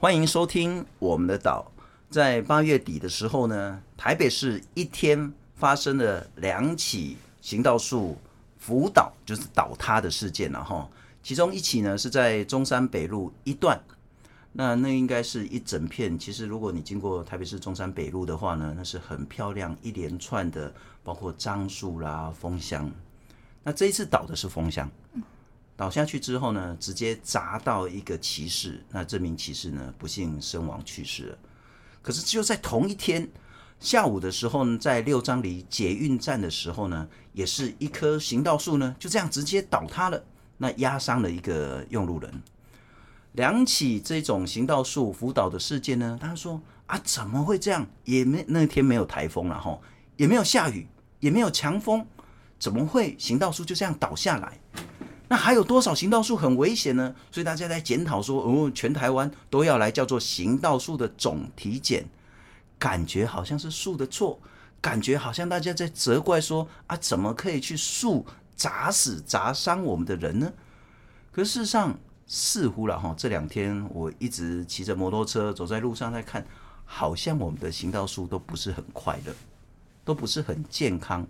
欢迎收听我们的岛。在八月底的时候呢，台北市一天发生了两起行道树辅倒，就是倒塌的事件了哈。其中一起呢是在中山北路一段，那那应该是一整片。其实如果你经过台北市中山北路的话呢，那是很漂亮一连串的，包括樟树啦、枫香。那这一次倒的是枫香。倒下去之后呢，直接砸到一个骑士，那这名骑士呢，不幸身亡去世了。可是就在同一天下午的时候呢，在六张犁捷运站的时候呢，也是一棵行道树呢，就这样直接倒塌了，那压伤了一个用路人。两起这种行道树辅倒的事件呢，他说啊，怎么会这样？也没那天没有台风了哈，也没有下雨，也没有强风，怎么会行道树就这样倒下来？那还有多少行道树很危险呢？所以大家在检讨说，哦，全台湾都要来叫做行道树的总体检，感觉好像是树的错，感觉好像大家在责怪说啊，怎么可以去树砸死砸伤我们的人呢？可事实上，似乎了哈，这两天我一直骑着摩托车走在路上在看，好像我们的行道树都不是很快乐，都不是很健康。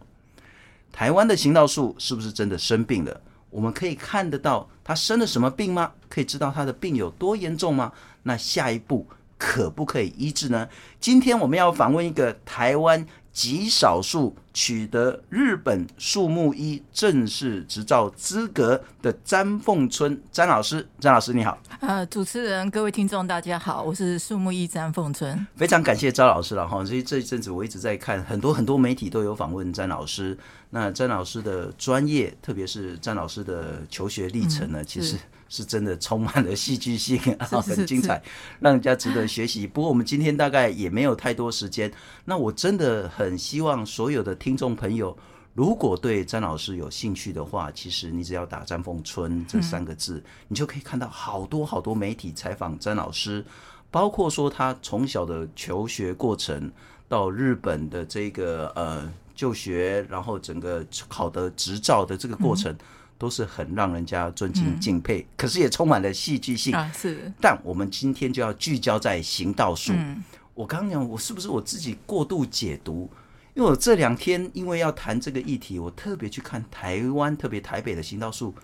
台湾的行道树是不是真的生病了？我们可以看得到他生了什么病吗？可以知道他的病有多严重吗？那下一步可不可以医治呢？今天我们要访问一个台湾极少数取得日本树木医正式执照资格的詹凤春詹老师。詹老师你好，呃，主持人各位听众大家好，我是树木医詹凤春。非常感谢詹老师了哈，所以这一阵子我一直在看很多很多媒体都有访问詹老师。那詹老师的专业，特别是詹老师的求学历程呢，嗯、其实是真的充满了戏剧性，啊，很精彩，让人家值得学习。不过我们今天大概也没有太多时间，那我真的很希望所有的听众朋友，如果对詹老师有兴趣的话，其实你只要打“詹凤春”这三个字，你就可以看到好多好多媒体采访詹老师，包括说他从小的求学过程，到日本的这个呃。就学，然后整个考的执照的这个过程，都是很让人家尊敬敬佩，嗯、可是也充满了戏剧性啊。是，但我们今天就要聚焦在行道树。嗯、我刚刚讲，我是不是我自己过度解读？因为我这两天因为要谈这个议题，我特别去看台湾，特别台北的行道树，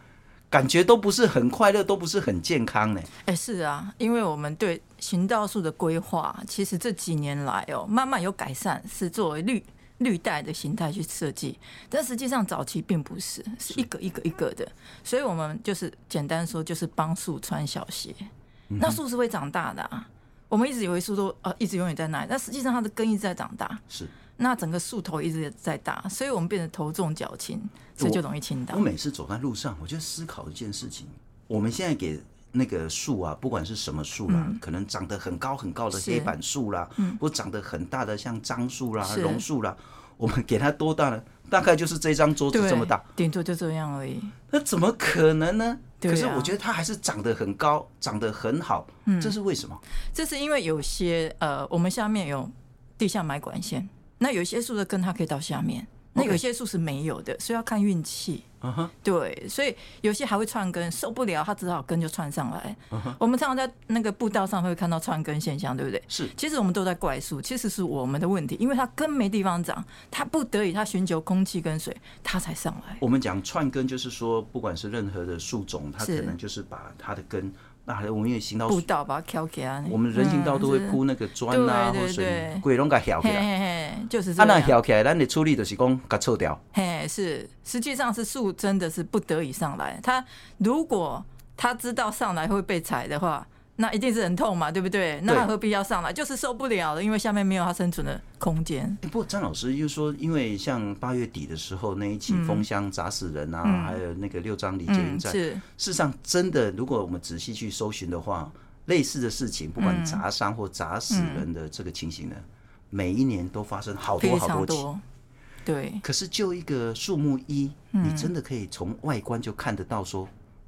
感觉都不是很快乐，都不是很健康呢。哎，是啊，因为我们对行道树的规划，其实这几年来哦，慢慢有改善，是作为绿。绿带的形态去设计，但实际上早期并不是，是一个一个一个的，所以我们就是简单说，就是帮树穿小鞋。那树是会长大的啊，我们一直以为树都呃一直永远在那里，但实际上它的根一直在长大。是，那整个树头一直在大，所以我们变得头重脚轻，所以就容易倾倒。我每次走在路上，我就思考一件事情：我们现在给。那个树啊，不管是什么树啦，嗯、可能长得很高很高的黑板树啦，嗯、或长得很大的像樟树啦、榕树啦，我们给它多大呢？大概就是这张桌子这么大，顶多就这样而已。那怎么可能呢？可是我觉得它还是长得很高，长得很好。嗯，这是为什么？这是因为有些呃，我们下面有地下埋管线，那有些树的根它可以到下面。那有些树是没有的，所以要看运气。Uh huh. 对，所以有些还会串根，受不了，它只好根就串上来。Uh huh. 我们常常在那个步道上会看到串根现象，对不对？是。其实我们都在怪树，其实是我们的问题，因为它根没地方长，它不得已，它寻求空气跟水，它才上来。我们讲串根，就是说，不管是任何的树种，它可能就是把它的根。那我们也行道步道把它挑起来，我们人行道都会铺那个砖啊，或水，鬼拢给挑起来。就是这样。那挑起来，咱的处理就是讲给撤掉。嘿，是，实际上是树真的是不得已上来，它如果他知道上来会被踩的话。那一定是很痛嘛，对不对？那他何必要上来？就是受不了了，因为下面没有他生存的空间。不过张老师又说，因为像八月底的时候那一起封箱砸死人啊，嗯、还有那个六张犁捷运站，是事实上真的，如果我们仔细去搜寻的话，类似的事情，不管砸伤或砸死人的这个情形呢，嗯、每一年都发生好多好多起。对。可是就一个树木一，你真的可以从外观就看得到说。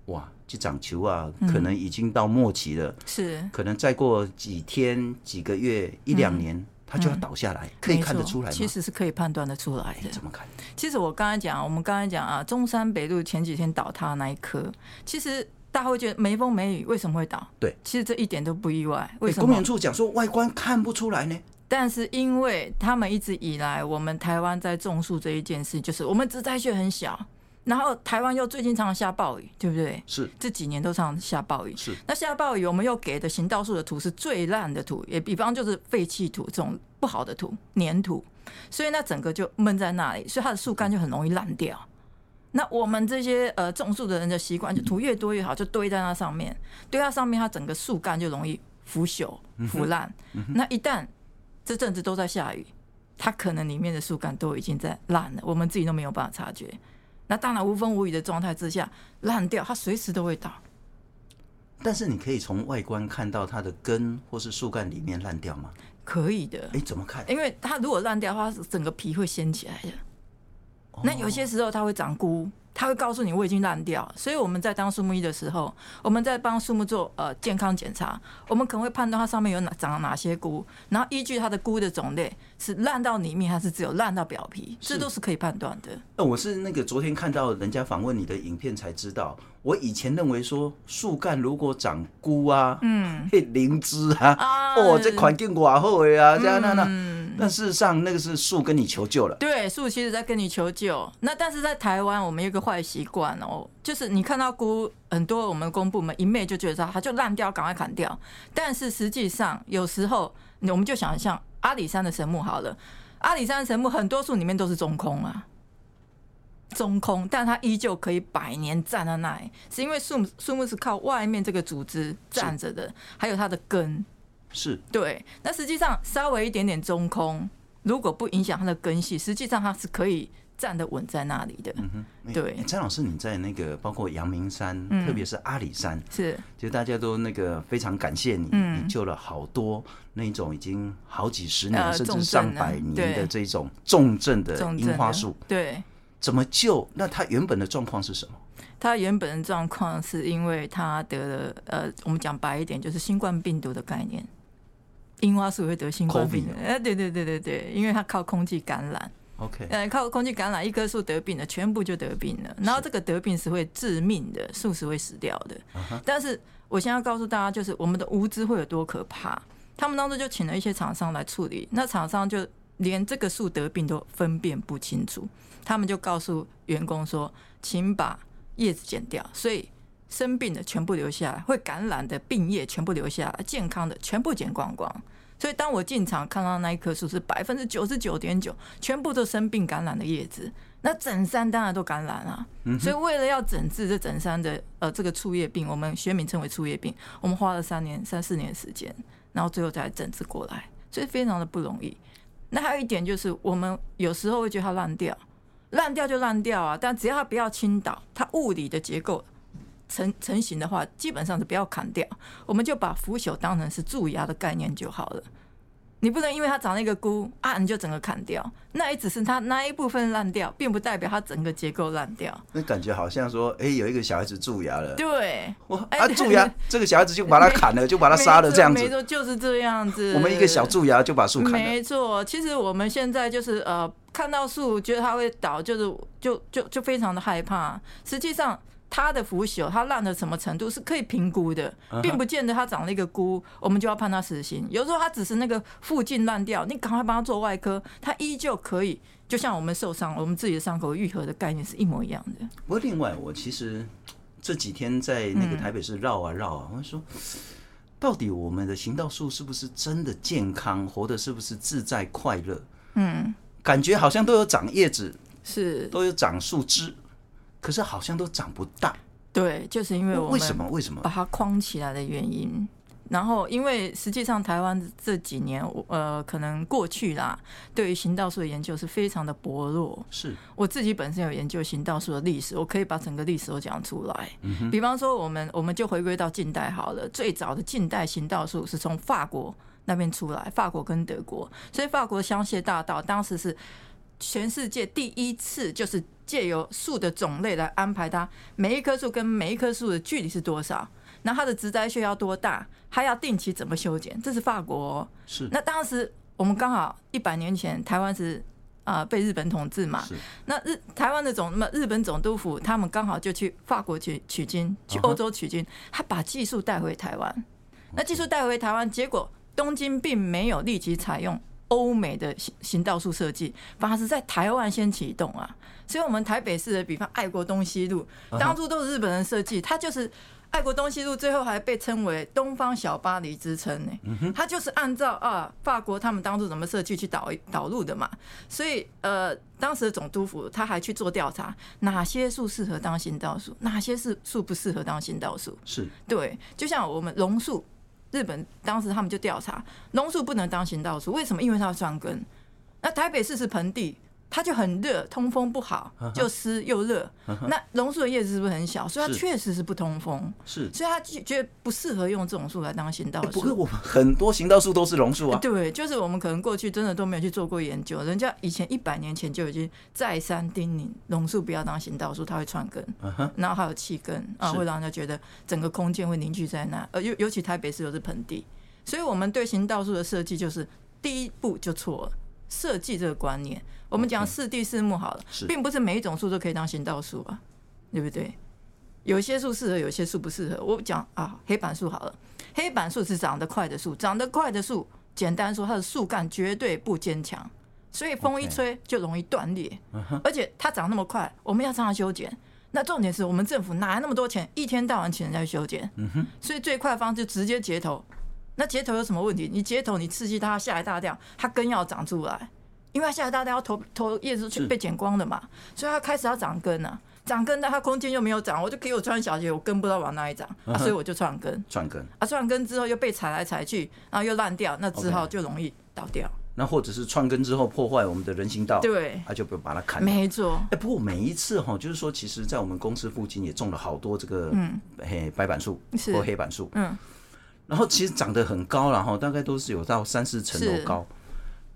哇，这长球啊，可能已经到末期了。是，可能再过几天、几个月、一两年，它就要倒下来，可以看得出来吗？其实是可以判断得出来的。怎么看？其实我刚才讲，我们刚才讲啊，中山北路前几天倒塌那一棵，其实。大家会觉得没风没雨为什么会倒？对，其实这一点都不意外。为什么？公园处讲说外观看不出来呢？但是因为他们一直以来，我们台湾在种树这一件事，就是我们植栽区很小，然后台湾又最近常常下暴雨，对不对？是这几年都常常下暴雨。是那下暴雨，我们又给的行道树的土是最烂的土，也比方就是废弃土这种不好的土、粘土，所以那整个就闷在那里，所以它的树干就很容易烂掉。那我们这些呃种树的人的习惯，就土越多越好，就堆在那上面，堆在上面，它整个树干就容易腐朽、腐烂。那一旦这阵子都在下雨，它可能里面的树干都已经在烂了，我们自己都没有办法察觉。那当然无风无雨的状态之下烂掉，它随时都会倒。但是你可以从外观看到它的根或是树干里面烂掉吗？可以的。哎、欸，怎么看？因为它如果烂掉的话，整个皮会掀起来的。那有些时候它会长菇。他会告诉你我已经烂掉，所以我们在当树木医的时候，我们在帮树木做呃健康检查，我们可能会判断它上面有哪长了哪些菇，然后依据它的菇的种类是烂到里面还是只有烂到表皮，这都是可以判断的。呃，我是那个昨天看到人家访问你的影片才知道，我以前认为说树干如果长菇啊，嗯，嘿灵芝啊，啊，哦，这环境寡厚的啊，这样那那。嗯但事实上，那个是树跟你求救了。对，树其实在跟你求救。那但是在台湾，我们有个坏习惯哦，就是你看到菇很多，我们公部门一昧就觉得它就烂掉，赶快砍掉。但是实际上，有时候我们就想象阿里山的神木好了，阿里山的神木很多树里面都是中空啊，中空，但它依旧可以百年站在那里，是因为树树木是靠外面这个组织站着的，还有它的根。是对，那实际上稍微一点点中空，如果不影响它的根系，实际上它是可以站得稳在那里的。嗯哼，对。詹老师，你在那个包括阳明山，嗯、特别是阿里山，是，就大家都那个非常感谢你，嗯、你救了好多那种已经好几十年、呃、甚至上百年的这种重症的樱花树。对，怎么救？那它原本的状况是什么？它原本的状况是因为它得了呃，我们讲白一点，就是新冠病毒的概念。樱花树会得新冠病毒，哎，对对对对对，因为它靠空气感染。OK，呃，靠空气感染，一棵树得病了，全部就得病了。然后这个得病是会致命的，树是会死掉的。但是我现在要告诉大家，就是我们的无知会有多可怕。他们当时就请了一些厂商来处理，那厂商就连这个树得病都分辨不清楚，他们就告诉员工说，请把叶子剪掉。所以。生病的全部留下来，会感染的病叶全部留下来，健康的全部剪光光。所以当我进场看到那一棵树是百分之九十九点九，全部都生病感染的叶子，那整山当然都感染了。所以为了要整治这整山的呃这个触叶病，我们学名称为触叶病，我们花了三年三四年时间，然后最后才整治过来，所以非常的不容易。那还有一点就是，我们有时候会觉得它烂掉，烂掉就烂掉啊，但只要它不要倾倒，它物理的结构。成成型的话，基本上是不要砍掉，我们就把腐朽当成是蛀牙的概念就好了。你不能因为它长了一个菇啊，你就整个砍掉，那也只是它那一部分烂掉，并不代表它整个结构烂掉。那感觉好像说，哎、欸，有一个小孩子蛀牙了，对，我，啊，蛀牙，这个小孩子就把它砍了，就把它杀了，这样子，没错，就是这样子。我们一个小蛀牙就把树砍了，没错。其实我们现在就是呃，看到树觉得它会倒，就是就就就非常的害怕。实际上。它的腐朽，它烂到什么程度是可以评估的，并不见得它长了一个菇，我们就要判它死刑。有时候它只是那个附近烂掉，你赶快帮它做外科，它依旧可以，就像我们受伤，我们自己的伤口愈合的概念是一模一样的。不过另外，我其实这几天在那个台北市绕啊绕啊，我说，到底我们的行道树是不是真的健康，活得是不是自在快乐？嗯，感觉好像都有长叶子，是都有长树枝。可是好像都长不大，对，就是因为我们为什么为什么把它框起来的原因。然后，因为实际上台湾这几年，呃，可能过去啦，对于行道树的研究是非常的薄弱。是我自己本身有研究行道树的历史，我可以把整个历史都讲出来。比方说，我们我们就回归到近代好了，最早的近代行道树是从法国那边出来，法国跟德国，所以法国香榭大道当时是全世界第一次就是。借由树的种类来安排它每一棵树跟每一棵树的距离是多少，那它的植栽穴要多大，它要定期怎么修剪，这是法国哦。是。那当时我们刚好一百年前，台湾是啊、呃、被日本统治嘛。是那日台湾的总那么日本总督府，他们刚好就去法国取取经，去欧洲取经，他把技术带回台湾。那技术带回台湾，结果东京并没有立即采用欧美的行行道树设计，反而是在台湾先启动啊。所以，我们台北市的比方爱国东西路，当初都是日本人设计，它就是爱国东西路，最后还被称为东方小巴黎之称呢。它就是按照啊法国他们当初怎么设计去导导入的嘛。所以，呃，当时的总督府他还去做调查，哪些树适合当行道树，哪些是树不适合当行道树。是对，就像我们榕树，日本当时他们就调查榕树不能当行道树，为什么？因为它要串根。那台北市是盆地。它就很热，通风不好，就湿又热。那榕树的叶子是不是很小？所以它确实是不通风。是，所以他觉得不适合用这种树来当行道树。不过我们很多行道树都是榕树啊。对，就是我们可能过去真的都没有去做过研究，人家以前一百年前就已经再三叮咛榕树不要当行道树，它会串根，然后还有气根啊，会让人家觉得整个空间会凝聚在那。呃，尤尤其台北市又是盆地，所以我们对行道树的设计就是第一步就错了。设计这个观念，我们讲四地四木好了并不是每一种树都可以当行道树啊，对不对？有些树适合，有些树不适合。我讲啊，黑板树好了，黑板树是长得快的树，长得快的树，简单说，它的树干绝对不坚强，所以风一吹就容易断裂。而且它长那么快，我们要让它修剪，那重点是我们政府哪来那么多钱，一天到晚请人家去修剪？所以最快的方式就直接截头。那截头有什么问题？你截头，你刺激它下一大掉，它根要长出来，因为它下一大掉，头头叶子被剪光了嘛，所以它开始要长根啊，长根，但它空间又没有长，我就给我穿小鞋，我根不知道往哪里长啊，所以我就串根，串根啊，串根之后又被踩来踩去，然后又烂掉，那只好就容易倒掉。Okay. 那或者是串根之后破坏我们的人行道，对，他就不把它砍。没错。哎，不过每一次哈，就是说，其实，在我们公司附近也种了好多这个嗯，黑白板树或黑板树，嗯。然后其实长得很高，然后大概都是有到三四层楼高。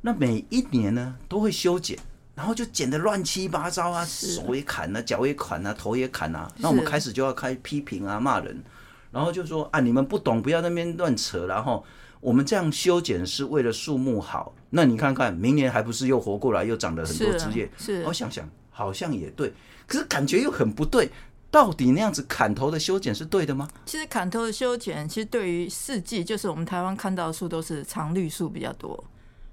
那每一年呢都会修剪，然后就剪得乱七八糟啊，手也砍啊，脚也砍啊，头也砍啊。那我们开始就要开批评啊，骂人，然后就说啊，你们不懂，不要那边乱扯。然后我们这样修剪是为了树木好。那你看看，明年还不是又活过来，又长了很多枝叶？是。我想想，好像也对，可是感觉又很不对。到底那样子砍头的修剪是对的吗？其实砍头的修剪，其实对于四季，就是我们台湾看到的树都是常绿树比较多，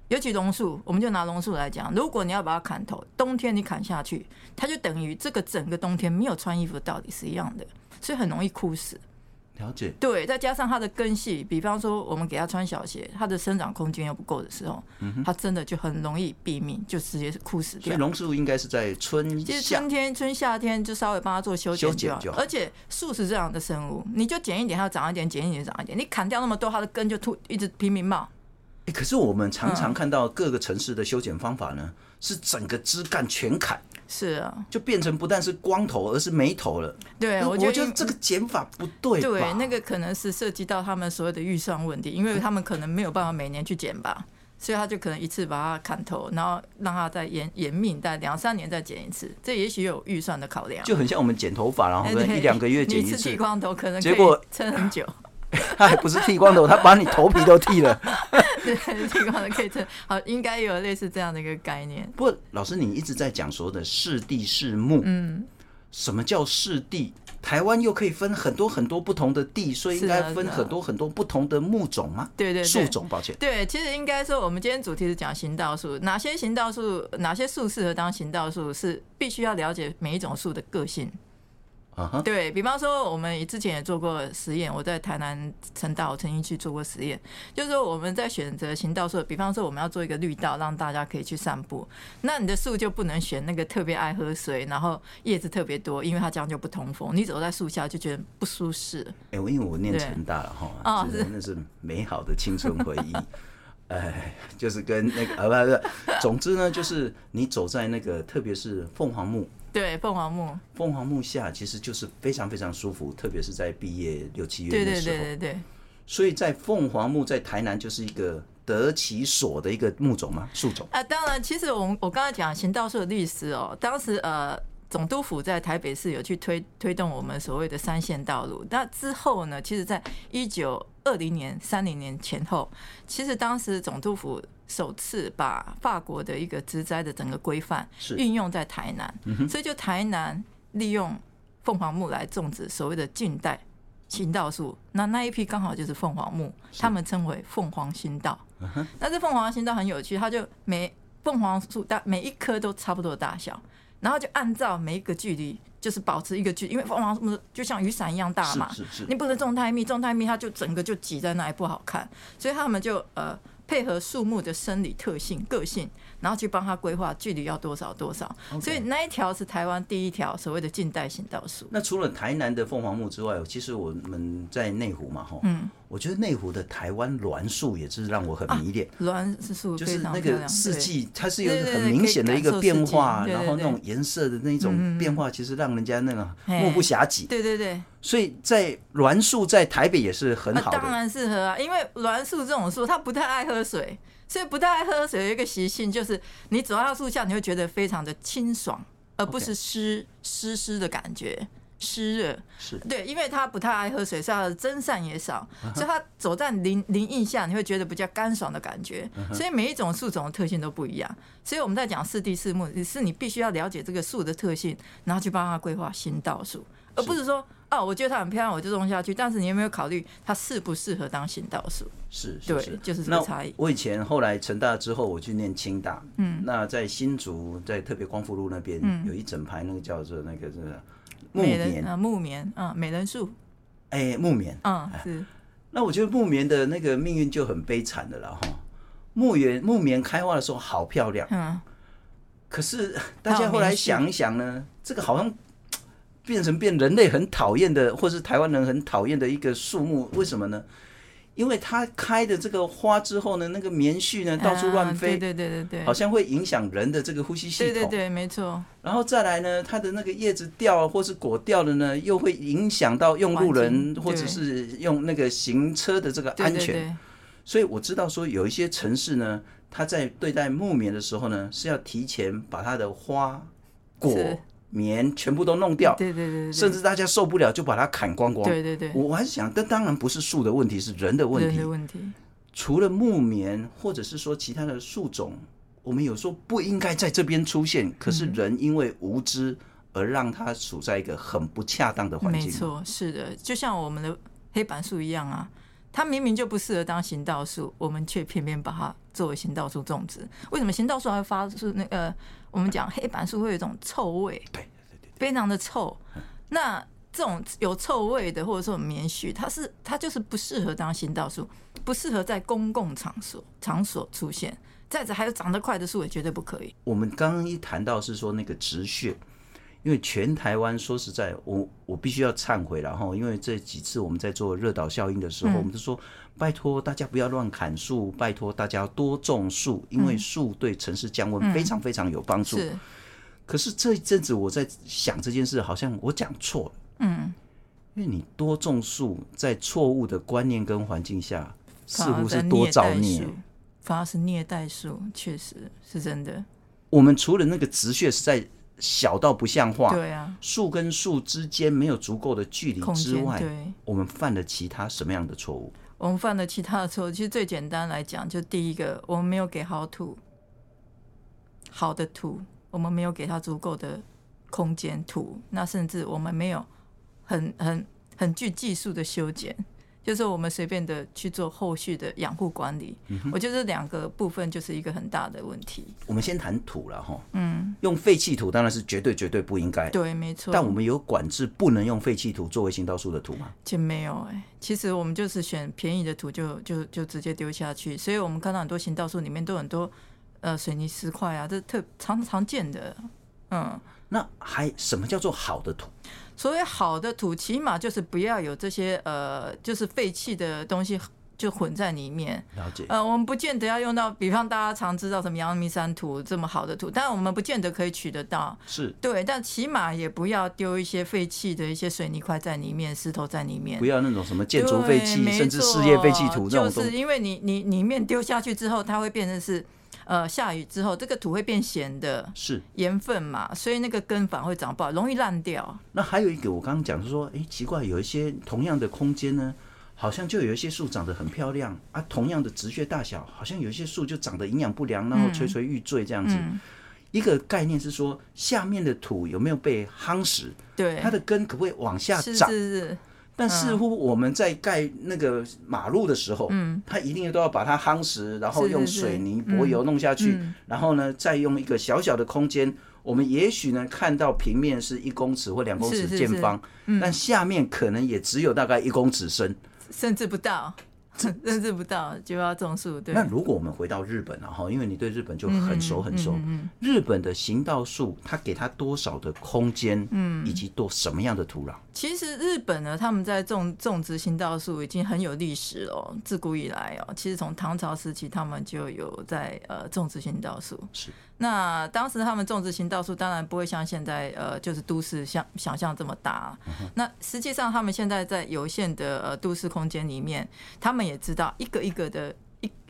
尤其榕树，我们就拿榕树来讲，如果你要把它砍头，冬天你砍下去，它就等于这个整个冬天没有穿衣服的道理是一样的，所以很容易枯死。了解，对，再加上它的根系，比方说我们给它穿小鞋，它的生长空间又不够的时候，嗯，它真的就很容易毙命，就直接是枯死掉。所以榕树应该是在春夏，其实春天、春夏天就稍微帮它做修剪就好。而且树是这样的生物，你就剪一点，它长一点；剪一点，长一点。你砍掉那么多，它的根就突一直拼命冒。欸，可是我们常常看到各个城市的修剪方法呢，是整个枝干全砍。是啊，就变成不但是光头，而是没头了。对，我觉得这个减法不对。对，那个可能是涉及到他们所有的预算问题，因为他们可能没有办法每年去剪吧，所以他就可能一次把它砍头，然后让它再延延命，再两三年再剪一次。这也许有预算的考量，就很像我们剪头发，然后可能一两个月剪一次。剃光头可能结果撑很久。他 还不是剃光头，他把你头皮都剃了。对，剃光头可以撑。好，应该有类似这样的一个概念。不过，老师你一直在讲说的四地四木，嗯，什么叫四地？台湾又可以分很多很多不同的地，所以应该分很多很多不同的木种吗？对对，树种，抱歉。对，其实应该说，我们今天主题是讲行道树，哪些行道树，哪些树适合当行道树，是必须要了解每一种树的个性。对，比方说，我们之前也做过实验。我在台南成大，我曾经去做过实验，就是说我们在选择行道树，比方说我们要做一个绿道，让大家可以去散步，那你的树就不能选那个特别爱喝水，然后叶子特别多，因为它这样就不通风。你走在树下就觉得不舒适。哎，因为我念成大了哈，啊，真的是美好的青春回忆。哎，就是跟那个呃，不是，总之呢，就是你走在那个，特别是凤凰木。对，凤凰木，凤凰木下其实就是非常非常舒服，特别是在毕业六七月的时候。对对对对对。所以在凤凰木在台南就是一个得其所的一个木种吗？树种？啊，当然，其实我们我刚才讲行道树的律师哦，当时呃总督府在台北市有去推推动我们所谓的三线道路，那之后呢，其实在一九二零年、三零年前后，其实当时总督府首次把法国的一个植栽的整个规范运用在台南，嗯、所以就台南利用凤凰木来种植所谓的近代行道树，那那一批刚好就是凤凰木，他们称为凤凰新道。那这凤凰新道很有趣，它就每凤凰树大每一棵都差不多大小，然后就按照每一个距离。就是保持一个距离，因为凤凰木就像雨伞一样大嘛，你不能种太密，种太密它就整个就挤在那里不好看，所以他们就呃配合树木的生理特性、个性，然后去帮他规划距离要多少多少.所以那一条是台湾第一条所谓的近代行道树。那除了台南的凤凰木之外，其实我们在内湖嘛，哈，嗯。我觉得内湖的台湾栾树也是让我很迷恋。栾树就是那个四季，它是有很明显的一个变化，然后那种颜色的那种变化，其实让人家那个目不暇给。对对对。所以在栾树在台北也是很好的。当然适合啊，因为栾树这种树它不太爱喝水，所以不太爱喝水有一个习性，就是你走到树下，你会觉得非常的清爽，而不是湿湿湿的感觉。湿热。是。对，因为他不太爱喝水，所以他的蒸散也少，所以他走在林林荫下，你会觉得比较干爽的感觉。所以每一种树种的特性都不一样，所以我们在讲四地四木，是你必须要了解这个树的特性，然后去帮他规划行道树，而不是说哦，我觉得它很漂亮，我就种下去。但是你有没有考虑它适不适合当行道树？是，是，是，对，就是这个差异。我以前后来成大之后，我去念清大，嗯，那在新竹，在特别光复路那边，嗯，有一整排那个叫做那个这个。木棉啊，木棉啊，美人树。哎，木棉，嗯，是。那我觉得木棉的那个命运就很悲惨的了哈。木棉木棉开花的时候好漂亮，嗯。可是大家后来想一想呢，这个好像变成变人类很讨厌的，或是台湾人很讨厌的一个树木，为什么呢？因为它开的这个花之后呢，那个棉絮呢到处乱飞，对对对对，好像会影响人的这个呼吸系统。对对对，没错。然后再来呢，它的那个叶子掉或是果掉了呢，又会影响到用路人或者是用那个行车的这个安全。所以我知道说有一些城市呢，它在对待木棉的时候呢，是要提前把它的花果。棉全部都弄掉，对对对，甚至大家受不了就把它砍光光。对对对，我还是想，但当然不是树的问题，是人的问题。人的问题。除了木棉，或者是说其他的树种，我们有说不应该在这边出现，可是人因为无知而让它处在一个很不恰当的环境。没错，是的，就像我们的黑板树一样啊，它明明就不适合当行道树，我们却偏偏把它作为行道树种植。为什么行道树还会发出那个？我们讲黑板树会有一种臭味，对对对，非常的臭。那这种有臭味的，或者说棉絮，它是它就是不适合当行道树，不适合在公共场所场所出现。再者，还有长得快的树也绝对不可以。我们刚刚一谈到是说那个植穴，因为全台湾说实在，我我必须要忏悔了哈，因为这几次我们在做热岛效应的时候，嗯、我们就说。拜托大家不要乱砍树，拜托大家多种树，因为树对城市降温非常非常有帮助。可是这一阵子我在想这件事，好像我讲错了。嗯，因为你多种树，在错误的观念跟环境下，似乎是多造孽。反而是虐待树，确实是真的。我们除了那个植穴实在小到不像话，对啊，树跟树之间没有足够的距离之外，我们犯了其他什么样的错误？我们犯了其他的错，其实最简单来讲，就第一个，我们没有给好土，好的土，我们没有给他足够的空间土，那甚至我们没有很很很具技术的修剪。就是我们随便的去做后续的养护管理，嗯，我觉得这两个部分就是一个很大的问题。我们先谈土了哈，嗯，用废弃土当然是绝对绝对不应该，对，没错。但我们有管制不能用废弃土作为行道树的土吗？其实没有哎、欸，其实我们就是选便宜的土就就就直接丢下去，所以我们看到很多行道树里面都很多呃水泥石块啊，这特常常见的，嗯。那还什么叫做好的土？所谓好的土，起码就是不要有这些呃，就是废弃的东西就混在里面。了解。呃，我们不见得要用到，比方大家常知道什么阳明山土这么好的土，但我们不见得可以取得到。是。对，但起码也不要丢一些废弃的一些水泥块在里面，石头在里面。不要那种什么建筑废弃，甚至事业废弃土这种东西。就是因为你你里面丢下去之后，它会变成是。呃，下雨之后，这个土会变咸的，是盐分嘛，所以那个根反而会长不好，容易烂掉。那还有一个，我刚刚讲是说，哎，奇怪，有一些同样的空间呢，好像就有一些树长得很漂亮啊，同样的直穴大小，好像有一些树就长得营养不良，然后垂垂欲坠这样子。嗯嗯、一个概念是说，下面的土有没有被夯实？对，它的根可不可以往下长？是是是。但似乎我们在盖那个马路的时候，嗯，它一定都要把它夯实，然后用水泥、柏油弄下去，然后呢，再用一个小小的空间。我们也许呢看到平面是一公尺或两公尺见方，但下面可能也只有大概一公尺深。甚至不到，甚至不到就要种树。对。那如果我们回到日本然后，因为你对日本就很熟很熟。嗯日本的行道树，它给它多少的空间？嗯，以及多什么样的土壤？其实日本呢，他们在种种植行道树已经很有历史了。自古以来哦，其实从唐朝时期，他们就有在呃种植行道树。是。那当时他们种植行道树，当然不会像现在呃，就是都市像想象这么大。嗯、那实际上，他们现在在有限的呃都市空间里面，他们也知道一个一个的。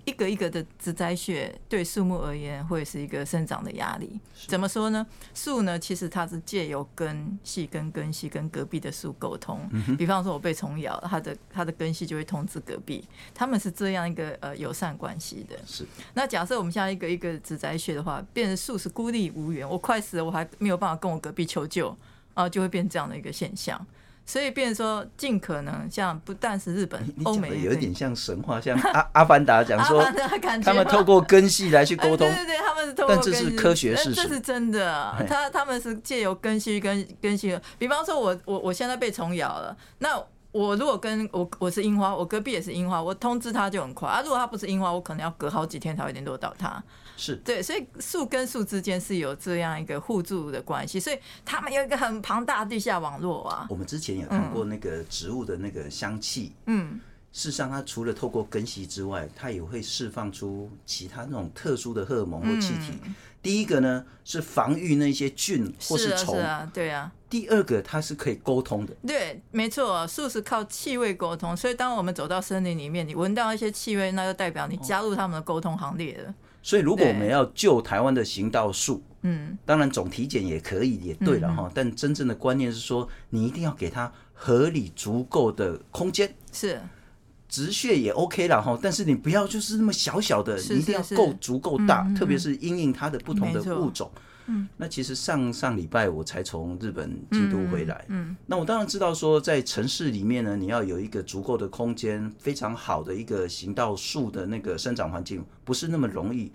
一个一个的植栽穴对树木而言会是一个生长的压力。怎么说呢？树呢，其实它是借由根系跟根系跟隔壁的树沟通。比方说，我被虫咬，它的它的根系就会通知隔壁，他们是这样一个呃友善关系的。是。那假设我们现在一个一个植栽穴的话，变成树是孤立无援，我快死了，我还没有办法跟我隔壁求救啊，就会变这样的一个现象。所以，变成说，尽可能像不但是日本、欧美，有点像神话，像阿 阿凡达讲说，他们透过根系来去沟通，对对对，他们是透过，但这是科学事实，这是真的。他他们是借由根系跟根系，比方说我我我现在被虫咬了，那。我如果跟我我是樱花，我隔壁也是樱花，我通知他就很快啊。如果他不是樱花，我可能要隔好几天才会联络到他。是对，所以树跟树之间是有这样一个互助的关系，所以他们有一个很庞大的地下网络啊。我们之前有看过那个植物的那个香气，嗯，事实上它除了透过根系之外，它也会释放出其他那种特殊的荷尔蒙或气体。嗯第一个呢是防御那些菌或是虫，是啊，对啊。第二个它是可以沟通的，对，没错，树是靠气味沟通，所以当我们走到森林里面，你闻到一些气味，那就代表你加入他们的沟通行列了。所以如果我们要救台湾的行道树，嗯，当然总体检也可以，也对了哈。嗯、但真正的观念是说，你一定要给它合理足够的空间。是。直穴也 OK 了哈，但是你不要就是那么小小的，是是是，你一定要够足够大，嗯嗯嗯，特别是因应它的不同的物种。嗯，那其实上上礼拜我才从日本京都回来，嗯，嗯，那我当然知道说在城市里面呢，你要有一个足够的空间，非常好的一个行道树的那个生长环境，不是那么容易。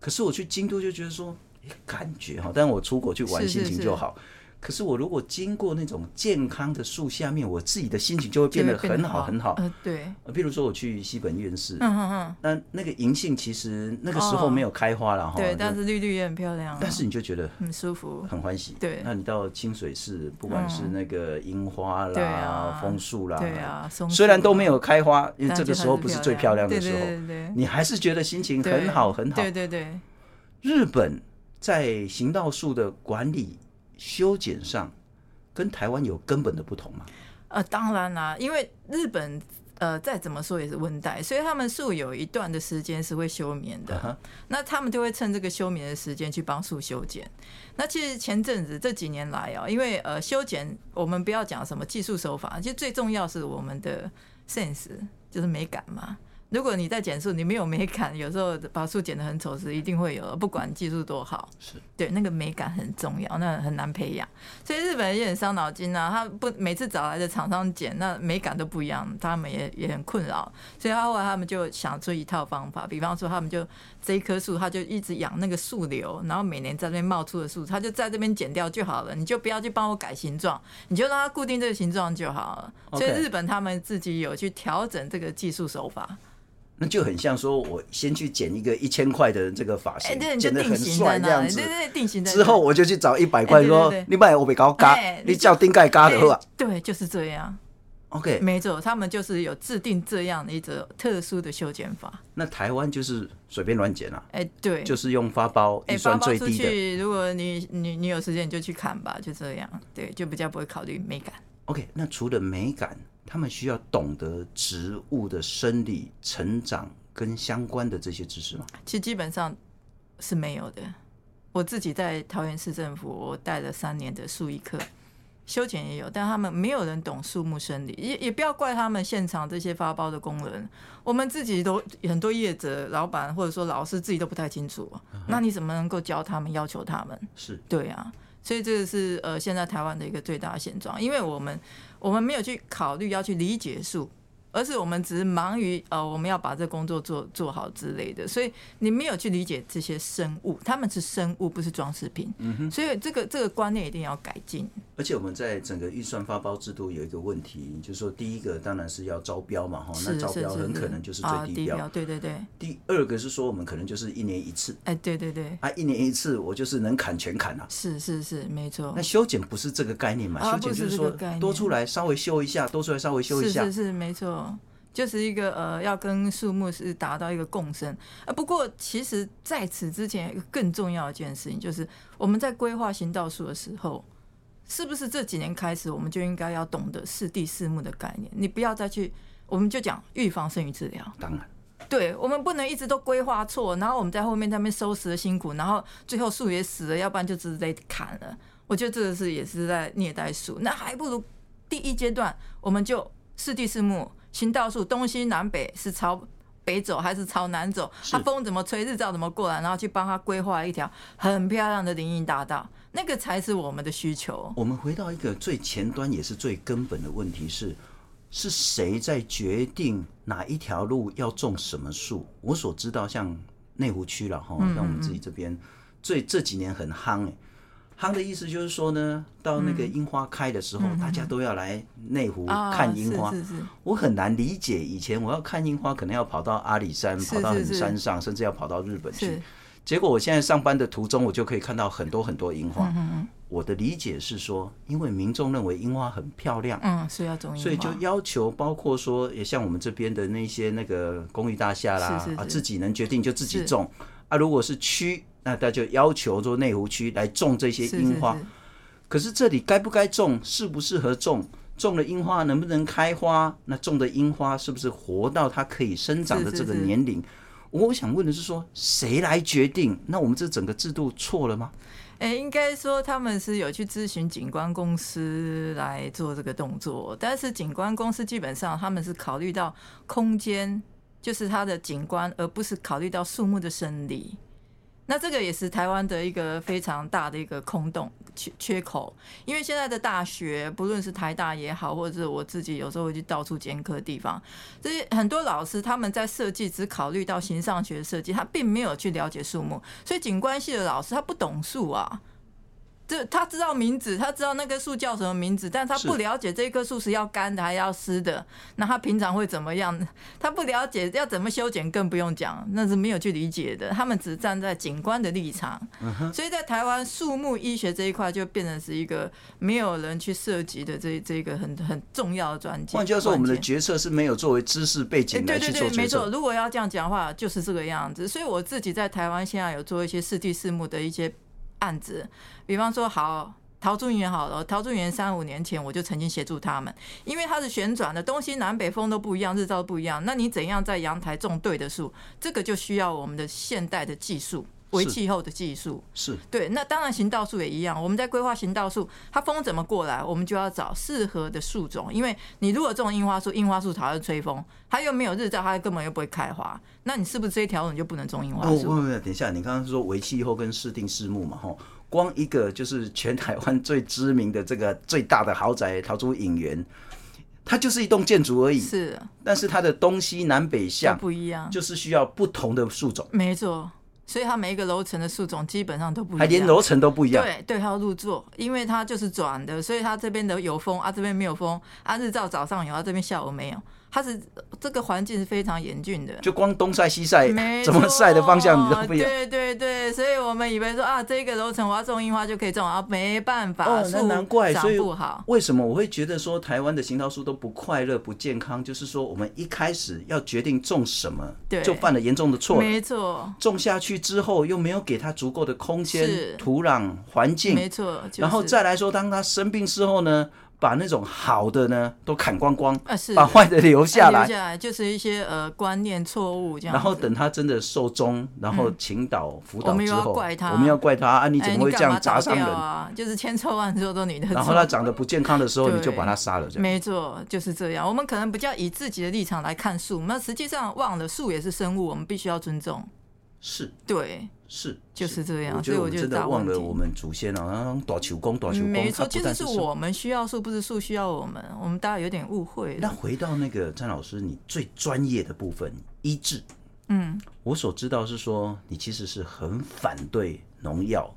可是我去京都就觉得说，欸、感觉哈，但我出国去玩心情就好。是是是可是我如果经过那种健康的树下面，我自己的心情就会变得很好很好。呃，对。比如说我去西本院士，嗯嗯嗯，那那个银杏其实那个时候没有开花了哈。对，但是绿绿也很漂亮。但是你就觉得很舒服，很欢喜。对。那你到清水寺，不管是那个樱花啦、枫树啦，对啊，虽然都没有开花，因为这个时候不是最漂亮的时候，你还是觉得心情很好很好。对对对。日本在行道树的管理修剪上。跟台湾有根本的不同吗？呃，当然啦，因为日本呃再怎么说也是温带，所以他们树有一段的时间是会休眠的。Uh huh. 那他们就会趁这个休眠的时间去帮树修剪。那其实前阵子这几年来啊，因为呃修剪，我们不要讲什么技术手法，其实最重要是我们的 sense，就是美感嘛。如果你在剪树，你没有美感，有时候把树剪得很丑是一定会有，不管技术多好，是对那个美感很重要，那很难培养。所以日本人也很伤脑筋啊，他不每次找来的厂商剪，那美感都不一样，他们也也很困扰。所以后来他们就想出一套方法，比方说他们就这一棵树，他就一直养那个树瘤，然后每年在那边冒出的树，他就在这边剪掉就好了，你就不要去帮我改形状，你就让它固定这个形状就好了。所以日本他们自己有去调整这个技术手法。那就很像说，我先去剪一个一千块的这个发型，欸、剪得很帅这样子。对对对，定型的。之后我就去找一百块，说你买我别搞嘎，你叫丁盖嘎的话。对，就是这样。OK，没错，他们就是有制定这样的一种特殊的修剪法。那台湾就是随便乱剪啊？哎、欸，对，就是用发包预算最低去，如果你你你有时间你就去砍吧，就这样。对，就比较不会考虑美感。OK，那除了美感。他们需要懂得植物的生理成长跟相关的这些知识吗？其实基本上是没有的。我自己在桃园市政府，我带了三年的树艺课，修剪也有，但他们没有人懂树木生理，也也不要怪他们现场这些发包的工人，我们自己都很多业者、老板或者说老师自己都不太清楚，那你怎么能够教他们、要求他们？是对啊，所以这个是呃现在台湾的一个最大的现状，因为我们我们没有去考虑要去理解树。而是我们只是忙于呃，我们要把这工作做做好之类的，所以你没有去理解这些生物，他们是生物，不是装饰品。嗯哼，所以这个这个观念一定要改进。而且我们在整个预算发包制度有一个问题，就是说第一个当然是要招标嘛，哈，那招标很可能就是最低标。对对对。第二个是说我们可能就是一年一次。哎，对对对。啊，一年一次，我就是能砍全砍啊。是是是，没错。那修剪不是这个概念嘛？修剪就是说多出来稍微修一下，多出来稍微修一下。是是是，没错。就是一个呃，要跟树木是达到一个共生。呃，不过其实在此之前，一个更重要的一件事情，就是我们在规划行道树的时候，是不是这几年开始，我们就应该要懂得四地四木的概念？你不要再去，我们就讲预防胜于治疗。当然，对，我们不能一直都规划错，然后我们在后面在那边收拾的辛苦，然后最后树也死了，要不然就直接砍了。我觉得这个是也是在虐待树。那还不如第一阶段，我们就四地四木。行道树东西南北是朝北走还是朝南走？它风怎么吹，日照怎么过来，然后去帮他规划一条很漂亮的林荫大道，那个才是我们的需求。我们回到一个最前端也是最根本的问题是：是谁在决定哪一条路要种什么树？我所知道，像内湖区了哈，像我们自己这边，最这几年很夯哎。夯的意思就是说呢，到那个樱花开的时候，大家都要来内湖看樱花。我很难理解，以前我要看樱花，可能要跑到阿里山，跑到很山上，甚至要跑到日本去。结果我现在上班的途中，我就可以看到很多很多樱花。我的理解是说，因为民众认为樱花很漂亮，嗯，所以要种樱花，所以就要求，包括说，也像我们这边的那些那个公寓大厦啦，啊，自己能决定就自己种。啊，如果是区。那他就要求说内湖区来种这些樱花，可是这里该不该种，适不适合种，种的樱花能不能开花？那种的樱花是不是活到它可以生长的这个年龄？我想问的是说，谁来决定？那我们这整个制度错了吗？哎，应该说他们是有去咨询景观公司来做这个动作，但是景观公司基本上他们是考虑到空间，就是它的景观，而不是考虑到树木的生理。那这个也是台湾的一个非常大的一个空洞缺缺口，因为现在的大学，不论是台大也好，或者是我自己有时候会去到处兼课地方，这些很多老师他们在设计只考虑到形上学设计，他并没有去了解树木，所以景观系的老师他不懂树啊。这他知道名字，他知道那棵树叫什么名字，但他不了解这棵树是要干的还要湿的。那他平常会怎么样？他不了解要怎么修剪，更不用讲，那是没有去理解的。他们只站在景观的立场，所以在台湾树木医学这一块就变成是一个没有人去涉及的这这个很很重要的专辑。换句话说，我们的决策是没有作为知识背景来去做。对对对，没错。如果要这样讲的话，就是这个样子。所以我自己在台湾现在有做一些四地四木的一些。案子，比方说好陶竹园好了，陶竹园三五年前我就曾经协助他们，因为它是旋转的，东西南北风都不一样，日照不一样，那你怎样在阳台种对的树？这个就需要我们的现代的技术。为气候的技术是对，那当然行道树也一样。我们在规划行道树，它风怎么过来，我们就要找适合的树种。因为你如果种樱花树，樱花树讨厌吹风，它又没有日照，它根本又不会开花。那你是不是这一条路你就不能种樱花树？哦，等一下，你刚刚说为气候跟适定适木嘛，吼，光一个就是全台湾最知名的这个最大的豪宅桃竹影园，它就是一栋建筑而已。是，但是它的东西南北向不一样，就是需要不同的树种。没错。所以它每一个楼层的树种基本上都不一样，还连楼层都不一样。对对，它要入座，因为它就是转的，所以它这边的有风啊，这边没有风啊，日照早上有啊，这边下午没有。它是这个环境是非常严峻的，就光东晒西晒，怎么晒的方向你都不一样。对对对，所以我们以为说啊，这个楼层我要种樱花就可以种啊，没办法，哦，那难怪，长不好。所以为什么我会觉得说台湾的行道树都不快乐、不健康？就是说我们一开始要决定种什么，对，就犯了严重的错。没错，种下去之后又没有给它足够的空间、土壤环境，没错。然后再来说，当它生病之后呢？把那种好的呢都砍光光，啊、是把坏的留下来，留下来就是一些呃观念错误这样。然后等他真的受终，然后请导辅导之后，我们要怪他，我们要怪他啊！你怎么会这样砸伤人啊？就是千错万错都你的。然后他长得不健康的时候，你就把他杀了，这样。没错，就是这样。我们可能比较以自己的立场来看树，那实际上忘了树也是生物，我们必须要尊重。是，对。是，就是这样。所以我真的忘了我们祖先啊，大树公，大树公。没错，其实是我们需要树，不是树需要我们。我们大家有点误会。那回到那个詹老师，你最专业的部分，医治。嗯，我所知道是说，你其实是很反对农药，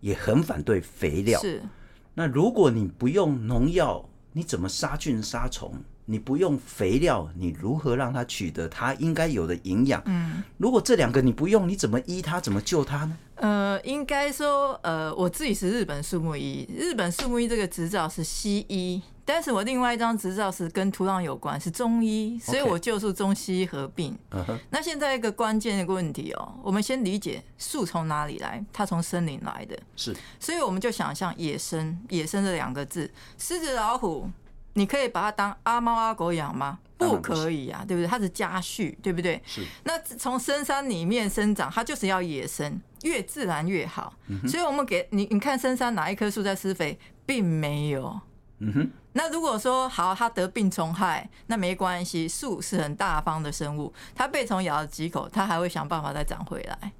也很反对肥料。是。那如果你不用农药，你怎么杀菌杀虫？你不用肥料，你如何让它取得它应该有的营养？嗯，如果这两个你不用，你怎么医它？怎么救它呢？呃，应该说，呃，我自己是日本树木医，日本树木医这个执照是西医，但是我另外一张执照是跟土壤有关，是中医，所以我就是中西医合并。那现在一个关键的问题哦，我们先理解树从哪里来，它从森林来的，是，所以我们就想象野生，野生这两个字，狮子老虎。你可以把它当阿猫阿狗养吗？不可以呀、啊，对不对？它是家畜，对不对？是。那从深山里面生长，它就是要野生，越自然越好。嗯、所以，我们给你，你看深山哪一棵树在施肥，并没有。嗯哼。那如果说好，它得病虫害，那没关系，树是很大方的生物，它被虫咬了几口，它还会想办法再长回来。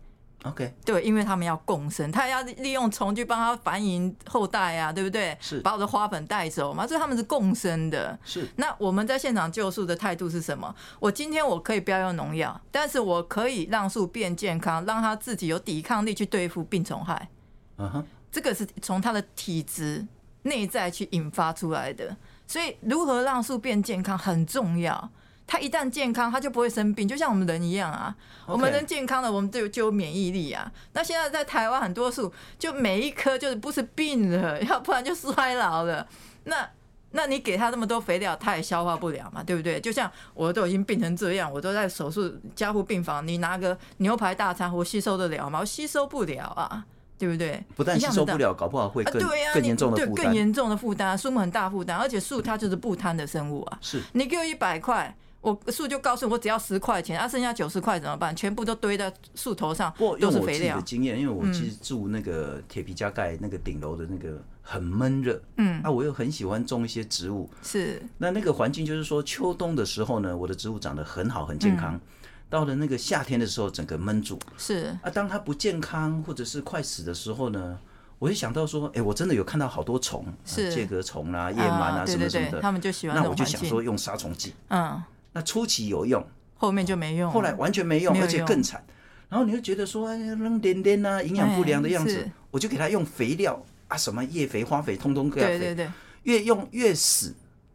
OK，对，因为他们要共生，他要利用虫去帮他繁衍后代啊，对不对？是，把我的花粉带走嘛，所以他们是共生的。是，那我们在现场救树的态度是什么？我今天我可以不要用农药，但是我可以让树变健康，让它自己有抵抗力去对付病虫害。嗯哼，这个是从它的体质内在去引发出来的，所以如何让树变健康很重要。它一旦健康，他就不会生病，就像我们人一样啊。我们人健康了，我们就就有免疫力啊。那现在在台湾很多树，就每一棵就是不是病了，要不然就衰老了。那那你给它那么多肥料，它也消化不了嘛，对不对？就像我都已经病成这样，我都在手术加护病房，你拿个牛排大餐，我吸收得了吗？我吸收不了啊，对不对？不但吸收不了，搞不好会更、啊、对、啊，更严重的负担。对，更严重的负担，树木很大负担，而且树它就是不贪的生物啊。是你给我一百块。我树就告诉我，只要十块钱，啊，剩下九十块怎么办？全部都堆在树头上，都是肥料。经验，因为我其实住那个铁皮加盖那个顶楼的那个很闷热，嗯，啊，我又很喜欢种一些植物，是。那那个环境就是说，秋冬的时候呢，我的植物长得很好，很健康。嗯、到了那个夏天的时候，整个闷住。是。啊，当它不健康或者是快死的时候呢，我就想到说，哎、欸，我真的有看到好多虫，是介壳虫啊、叶螨啊，啊什么什么的，他们就喜欢。那我就想说，用杀虫剂。嗯。那初期有用，后面就没用，后来完全没用，而且更惨。然后你就觉得说，哎，扔点点啊，营养不良的样子，我就给他用肥料啊，什么叶肥、花肥，通通给他肥。对对对，越用越死，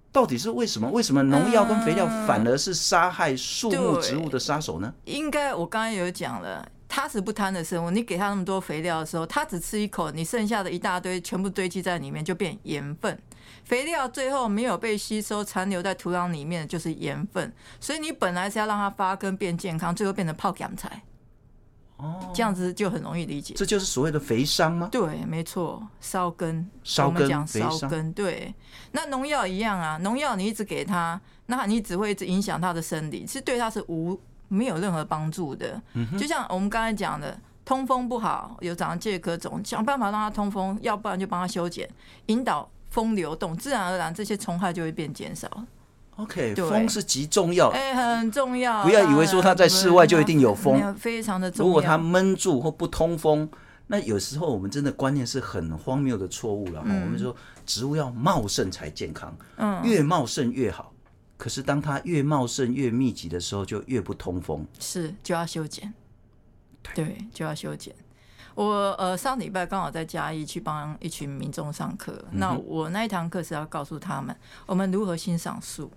到底是为什么？为什么农药跟肥料反而是杀害树木植物的杀手呢？应该我刚刚有讲了，它是不贪的生物，你给它那么多肥料的时候，它只吃一口，你剩下的一大堆全部堆积在里面，就变盐分。肥料最后没有被吸收，残留在土壤里面就是盐分，所以你本来是要让它发根变健康，最后变成泡咸菜。哦，这样子就很容易理解。这就是所谓的肥伤吗？对，没错，烧根。烧根，讲烧根。对，那农药一样啊，农药你一直给它，那你只会一直影响它的生理，是对它是无没有任何帮助的。嗯，就像我们刚才讲的，通风不好，有长介壳肿，想办法让它通风，要不然就帮它修剪，引导。风流动，自然而然这些虫害就会变减少。OK，风是极重要，哎、欸，很重要。不要以为说它在室外就一定有风，非常的重要。如果它闷住或不通风，那有时候我们真的观念是很荒谬的错误了。嗯、我们说植物要茂盛才健康，嗯，越茂盛越好。可是当它越茂盛越密集的时候，就越不通风，是就要修剪，对，就要修剪。我呃上礼拜刚好在嘉义去帮一群民众上课，嗯，那我那一堂课是要告诉他们，我们如何欣赏树。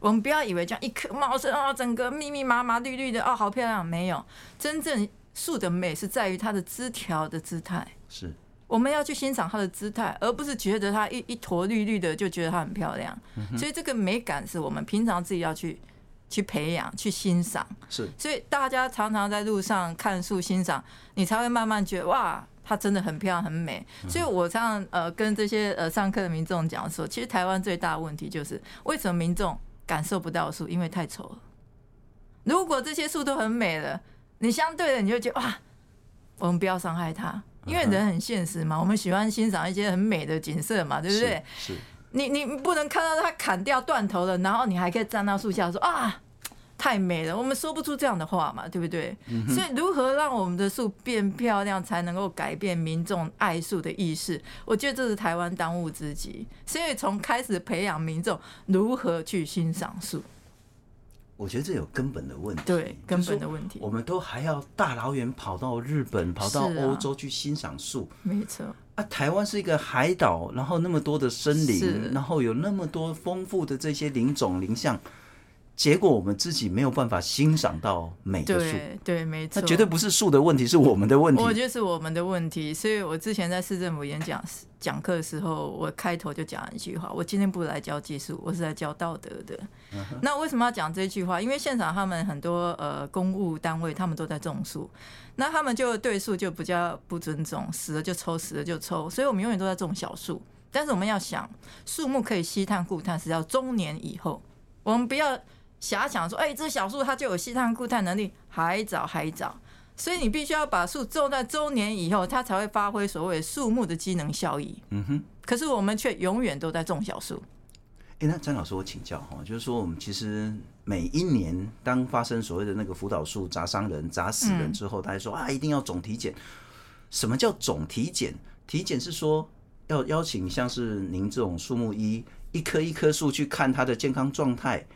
我们不要以为这样一棵茂盛啊，整个密密麻麻绿绿的哦，好漂亮。没有，真正树的美是在于它的枝条的姿态。是，我们要去欣赏它的姿态，而不是觉得它一一坨绿绿的就觉得它很漂亮，嗯。所以这个美感是我们平常自己要去。去培养，去欣赏，是，所以大家常常在路上看树欣赏，你才会慢慢觉得哇，它真的很漂亮很美。所以我常常呃跟这些呃上课的民众讲说，其实台湾最大的问题就是为什么民众感受不到树，因为太丑了。如果这些树都很美了，你相对的你就觉得哇，我们不要伤害它，因为人很现实嘛，我们喜欢欣赏一些很美的景色嘛，对不对？是。是你你不能看到它砍掉断头了，然后你还可以站到树下说啊，太美了。我们说不出这样的话嘛，对不对？嗯、所以如何让我们的树变漂亮，才能够改变民众爱树的意识？我觉得这是台湾当务之急。所以从开始培养民众如何去欣赏树，我觉得这有根本的问题。对，根本的问题，我们都还要大老远跑到日本、跑到欧洲去欣赏树，没错。啊，台湾是一个海岛，然后那么多的森林，然后有那么多丰富的这些林种林相，结果我们自己没有办法欣赏到美的树。对，对，没错。那绝对不是树的问题，是我们的问题。我觉得是我们的问题。所以我之前在市政府演讲讲课的时候，我开头就讲了一句话：我今天不来教技术，我是来教道德的。Uh -huh. 那为什么要讲这句话？因为现场他们很多呃公务单位，他们都在种树。那他们就对树就比较不尊重，死了就抽，死了就抽，所以我们永远都在种小树。但是我们要想，树木可以吸碳固碳是要中年以后，我们不要遐想说，哎、欸，这小树它就有吸碳固碳能力，还早还早。所以你必须要把树种在周年以后，它才会发挥所谓树木的机能效益。嗯哼。可是我们却永远都在种小树。哎、欸，那张老师，我请教哈，就是说我们其实。每一年，当发生所谓的那个辅导树砸伤人、砸死人之后，大家说啊，一定要总体检。什么叫总体检？体检是说要邀请像是您这种树木医，一棵一棵树去看它的健康状态，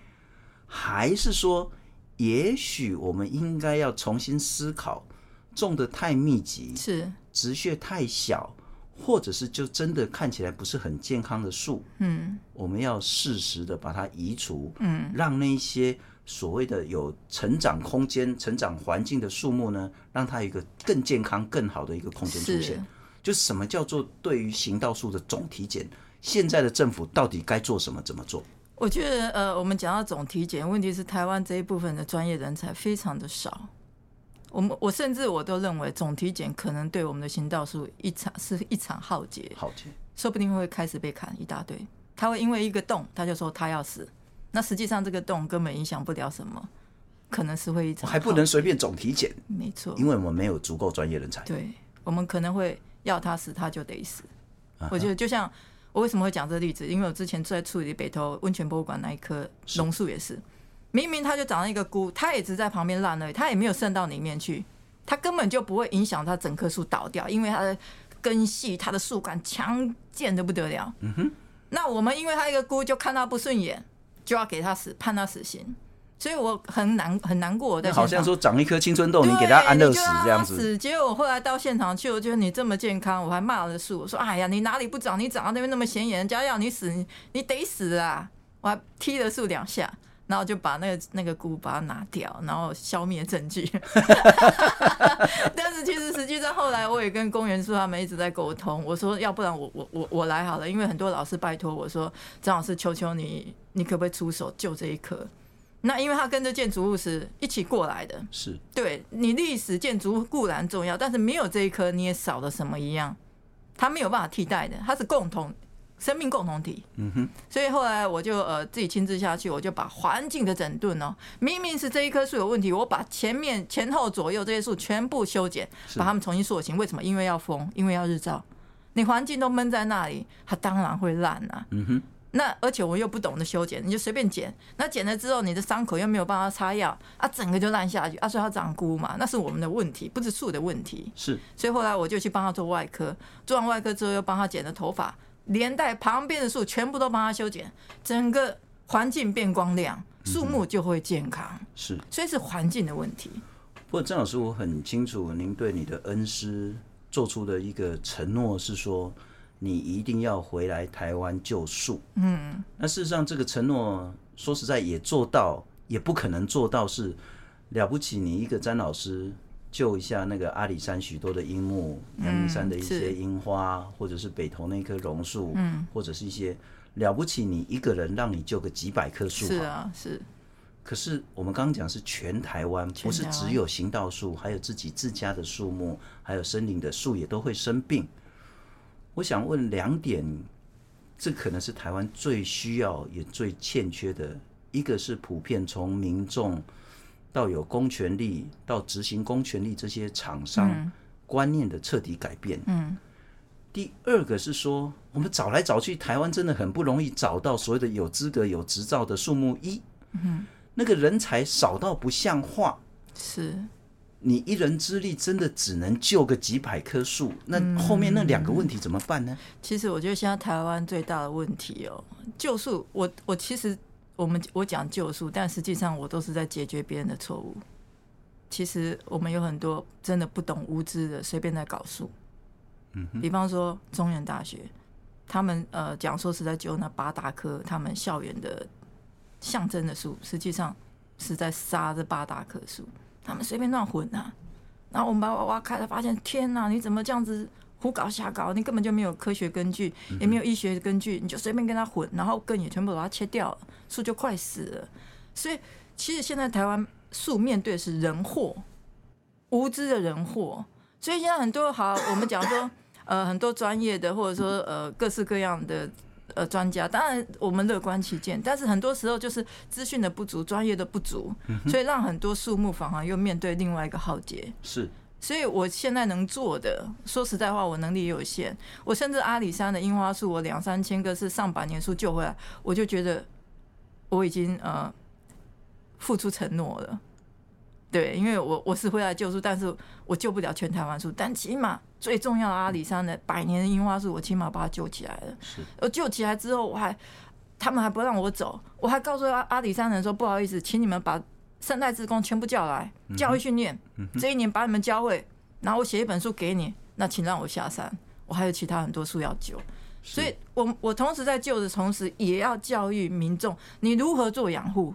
还是说，也许我们应该要重新思考，种的太密集，是植穴太小。或者是就真的看起来不是很健康的树，嗯，我们要适时的把它移除，嗯，让那些所谓的有成长空间、成长环境的树木呢，让它有一个更健康、更好的一个空间出现。就什么叫做对于行道树的总体检？现在的政府到底该做什么？怎么做？我觉得，呃，我们讲到总体检，问题是台湾这一部分的专业人才非常的少。我们我甚至我都认为总体检可能对我们的行道树一场是一场浩劫，浩劫，说不定会开始被砍一大堆。他会因为一个洞，他就说他要死，那实际上这个洞根本影响不了什么，可能是会一场还不能随便总体检，没错，因为我们没有足够专业人才。对，我们可能会要他死，他就得死。我觉得就像我为什么会讲这个例子，因为我之前在处理北投温泉博物馆那一棵榕树也是。明明它就长了一个菇，它也只在旁边烂而已，它也没有渗到里面去，它根本就不会影响它整棵树倒掉，因为它的根系、它的树干强健的不得了。嗯哼。那我们因为它一个菇就看它不顺眼，就要给它死，判它死刑，所以我很难很难过。我好像说长一颗青春痘，你给它安乐死这样子。结果我后来到现场去，我觉得你这么健康，我还骂了树，我说：“哎呀，你哪里不长？你长到那边那么显眼，人家要你死，你你得死啊！”我还踢了树两下。然后就把那个那个菇把它拿掉，然后消灭证据。但是其实实际上后来我也跟公园处他们一直在沟通，我说要不然我我我我来好了，因为很多老师拜托我说，张老师求求你，你可不可以出手救这一棵？那因为他跟着建筑物是一起过来的，是对你历史建筑固然重要，但是没有这一棵你也少了什么一样，他没有办法替代的，它是共同。生命共同体，嗯哼，所以后来我就呃自己亲自下去，我就把环境的整顿哦，明明是这一棵树有问题，我把前面前后左右这些树全部修剪，把它们重新塑形。为什么？因为要风，因为要日照，你环境都闷在那里，它当然会烂啊。嗯哼，那而且我又不懂得修剪，你就随便剪，那剪了之后你的伤口又没有办法擦药啊，整个就烂下去啊，所以它长菇嘛，那是我们的问题，不是树的问题。是，所以后来我就去帮他做外科，做完外科之后又帮他剪了头发。连带旁边的树全部都帮他修剪，整个环境变光亮，树木就会健康。嗯、是，所以是环境的问题。不过，郑老师，我很清楚，您对你的恩师做出的一个承诺是说，你一定要回来台湾救树。嗯，那事实上，这个承诺说实在也做到，也不可能做到，是了不起。你一个詹老师。救一下那个阿里山许多的樱木，阳明山的一些樱花，嗯，或者是北投那棵榕树，嗯，或者是一些了不起，你一个人让你救个几百棵树，是啊，是。可是我们刚刚讲是全台湾，全台湾不是只有行道树，还有自己自家的树木，还有森林的树也都会生病。我想问两点，这可能是台湾最需要也最欠缺的，一个是普遍从民众到有公权力到执行公权力这些厂商观念的彻底改变。嗯。第二个是说，我们找来找去，台湾真的很不容易找到所谓的有资格、有执照的数目一。嗯。那个人才少到不像话，是，你一人之力真的只能救个几百棵树，那后面那两个问题怎么办呢？嗯，其实我觉得现在台湾最大的问题哦，救树，我我其实我们我讲救树，但实际上我都是在解决别人的错误。其实我们有很多真的不懂无知的，随便在搞树。嗯，比方说中原大学，他们呃讲说是在救那八大棵他们校园的。象征的树，实际上是在杀这八大棵树。他们随便乱混啊，然后我们把娃娃开了，发现天哪，你怎么这样子胡搞瞎搞？你根本就没有科学根据，也没有医学根据，你就随便跟他混，然后根也全部把它切掉了，树就快死了。所以，其实现在台湾树面对的是人祸，无知的人祸。所以现在很多好，我们讲说，呃，很多专业的，或者说呃，各式各样的。呃，专家当然我们乐观其见，但是很多时候就是资讯的不足，专业的不足，所以让很多树木反而又面对另外一个浩劫。是，所以我现在能做的，说实在话，我能力也有限。我甚至阿里山的樱花树，我两三千个是上百年树救回来，我就觉得我已经呃付出承诺了。对，因为我我是回来救树，但是我救不了全台湾树，但起码最重要的阿里山的百年的樱花树，我起码把它救起来了。是，我救起来之后，我还他们还不让我走，我还告诉阿阿里山人说，不好意思，请你们把生态职工全部叫来，教育训练，这一年把你们教会，然后我写一本书给你，那请让我下山，我还有其他很多树要救，所以我我同时在救的同时，也要教育民众你如何做养护，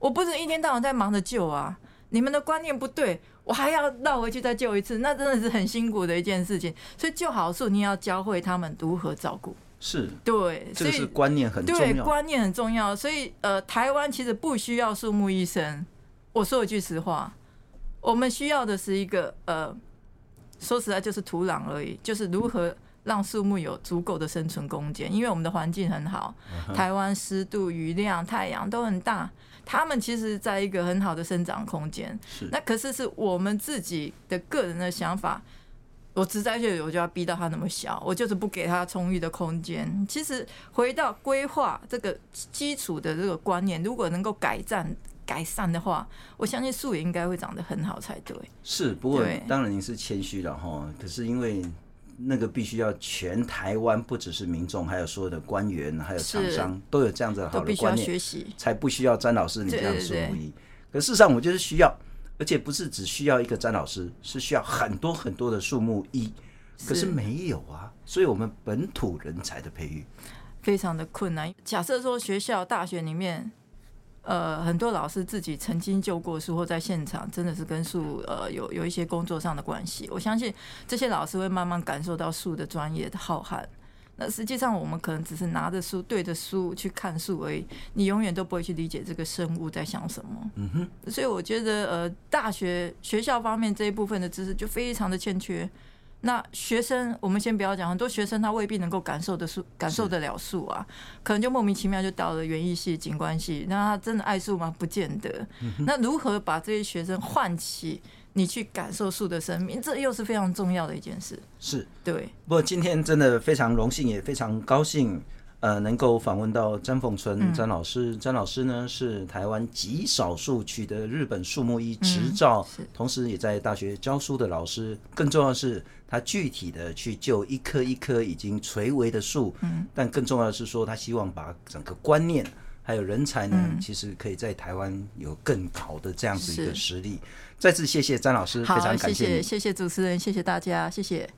我不是一天到晚在忙着救啊。你们的观念不对，我还要绕回去再救一次，那真的是很辛苦的一件事情。所以救好树，你也要教会他们如何照顾。是，对，所以是观念很重要。对，观念很重要。所以，呃，台湾其实不需要树木医生。我说一句实话，我们需要的是一个，呃，说实在就是土壤而已，就是如何让树木有足够的生存空间。因为我们的环境很好，台湾湿度、雨量、太阳都很大。他们其实在一个很好的生长空间，是那可是是我们自己的个人的想法。我植栽就我就要逼到他那么小，我就是不给他充裕的空间。其实回到规划这个基础的这个观念，如果能够改善改善的话，我相信树也应该会长得很好才对。是，不过当然您是谦虚了哈，可是因为。那个必须要全台湾，不只是民众，还有所有的官员，还有厂商，都有这样子好的观念，才不需要詹老师你这样树木医。可事实上，我就是需要，而且不是只需要一个詹老师，是需要很多很多的树木一。可是没有啊，所以我们本土人才的培育非常的困难。假设说学校、大学里面。呃，很多老师自己曾经救过树，或在现场真的是跟树呃有有一些工作上的关系。我相信这些老师会慢慢感受到树的专业的浩瀚。那实际上我们可能只是拿着书对着书去看树而已，你永远都不会去理解这个生物在想什么。嗯哼。所以我觉得呃，大学学校方面这一部分的知识就非常的欠缺。那学生，我们先不要讲，很多学生他未必能够感受的树，感受得了树啊，可能就莫名其妙就到了园艺系、景观系，那他真的爱树吗？不见得。那如何把这些学生唤起你去感受树的生命，这又是非常重要的一件事。是，对。不过今天真的非常荣幸，也非常高兴。呃，能够访问到詹凤春詹老师，詹老师呢是台湾极少数取得日本树木医执照，同时也在大学教书的老师。更重要的是，他具体的去救一棵一棵已经垂危的树。嗯但更重要的是说，他希望把整个观念还有人才呢，其实可以在台湾有更好的这样子一个实力。再次谢谢詹老师，非常感谢，谢谢主持人，谢谢大家，谢谢。